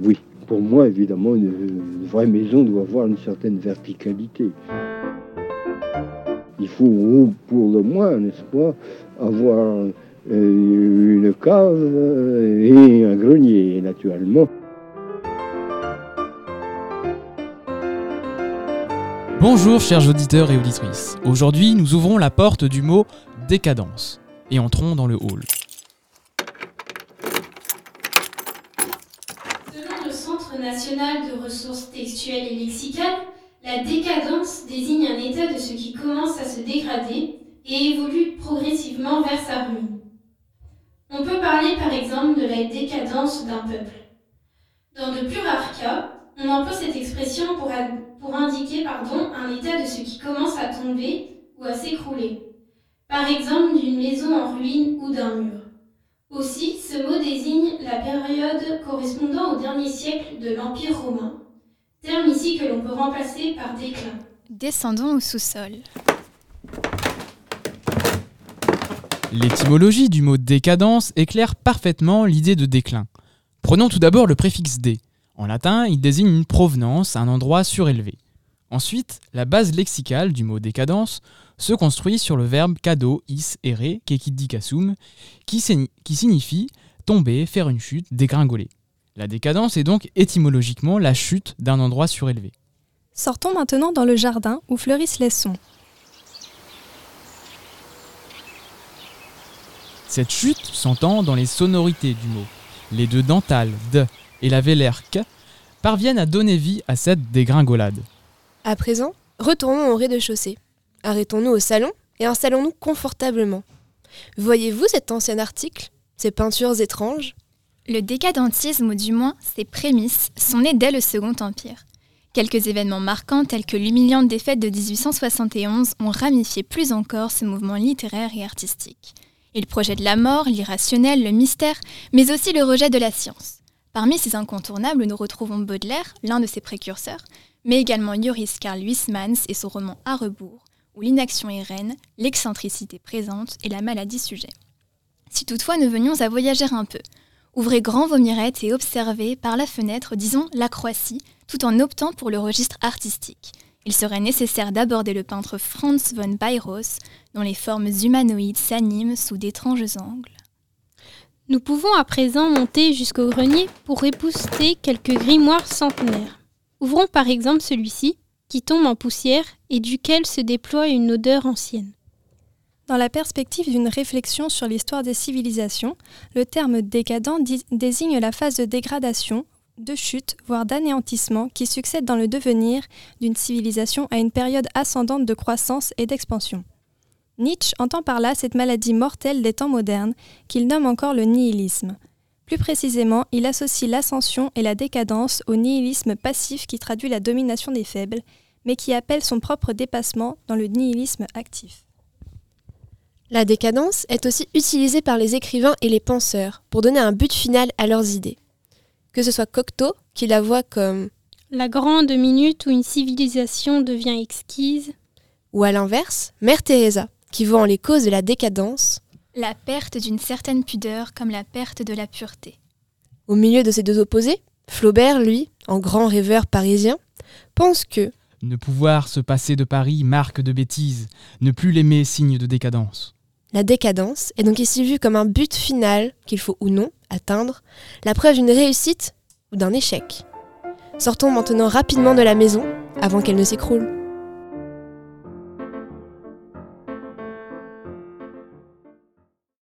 Oui, pour moi, évidemment, une, vraie maison doit avoir une certaine verticalité. Il faut, pour le moins, n'est-ce pas, avoir euh, une cave et un grenier, naturellement. Bonjour chers auditeurs et auditrices. Aujourd'hui, nous ouvrons la porte du mot décadence et entrons dans le hall. Selon le National de ressources textuelles et lexicales, la décadence désigne un état de ce qui commence à se dégrader et évolue progressivement vers sa ruine. On peut parler par exemple de la décadence d'un peuple. Dans de plus rares cas, on emploie cette expression pour, pour indiquer pardon, un état de ce qui commence à tomber ou à s'écrouler, par exemple d'une maison en ruine ou d'un mur. Aussi, ce mot désigne la période correspondant au dernier siècle de l'Empire romain, terme ici que l'on peut remplacer par déclin. Descendons au sous-sol. L'étymologie du mot décadence éclaire parfaitement l'idée de déclin. Prenons tout d'abord le préfixe dé. En latin, il désigne une provenance, un endroit surélevé. Ensuite, la base lexicale du mot décadence se construit sur le verbe cado, is, ere, kekidikasum, qui, qui signifie tomber, faire une chute, dégringoler. La décadence est donc étymologiquement la chute d'un endroit surélevé. Sortons maintenant dans le jardin où fleurissent les sons. Cette chute s'entend dans les sonorités du mot. Les deux dentales de et la vélaire k parviennent à donner vie à cette dégringolade. À présent, retournons au rez-de-chaussée. Arrêtons-nous au salon et installons-nous confortablement. Voyez-vous cet ancien article? Ces peintures étranges? Le décadentisme, ou du moins ses prémices, sont nées dès le Second Empire. Quelques événements marquants tels que l'humiliante défaite de 1871 ont ramifié plus encore ce mouvement littéraire et artistique. Il projette la mort, l'irrationnel, le mystère, mais aussi le rejet de la science. Parmi ces incontournables, nous retrouvons Baudelaire, l'un de ses précurseurs, mais également Joris Karl Huysmans et son roman À rebours, où l'inaction est reine, l'excentricité présente et la maladie sujet. Si toutefois nous venions à voyager un peu, ouvrez grand vos mirettes et observez par la fenêtre, disons, la Croatie, tout en optant pour le registre artistique. Il serait nécessaire d'aborder le peintre Franz von Bayros, dont les formes humanoïdes s'animent sous d'étranges angles. Nous pouvons à présent monter jusqu'au grenier pour épousseter quelques grimoires centenaires. Ouvrons par exemple celui-ci, qui tombe en poussière et duquel se déploie une odeur ancienne. Dans la perspective d'une réflexion sur l'histoire des civilisations, le terme décadent désigne la phase de dégradation, de chute, voire d'anéantissement qui succède dans le devenir d'une civilisation à une période ascendante de croissance et d'expansion. Nietzsche entend par là cette maladie mortelle des temps modernes qu'il nomme encore le nihilisme. Plus précisément, il associe l'ascension et la décadence au nihilisme passif qui traduit la domination des faibles, mais qui appelle son propre dépassement dans le nihilisme actif. La décadence est aussi utilisée par les écrivains et les penseurs pour donner un but final à leurs idées. Que ce soit Cocteau, qui la voit comme la grande minute où une civilisation devient exquise, ou à l'inverse, Mère Teresa, qui voit en les causes de la décadence la perte d'une certaine pudeur comme la perte de la pureté. Au milieu de ces deux opposés, Flaubert, lui, en grand rêveur parisien, pense que ne pouvoir se passer de Paris marque de bêtise, ne plus l'aimer signe de décadence. La décadence est donc ici vue comme un but final qu'il faut ou non atteindre, la preuve d'une réussite ou d'un échec. Sortons maintenant rapidement de la maison avant qu'elle ne s'écroule.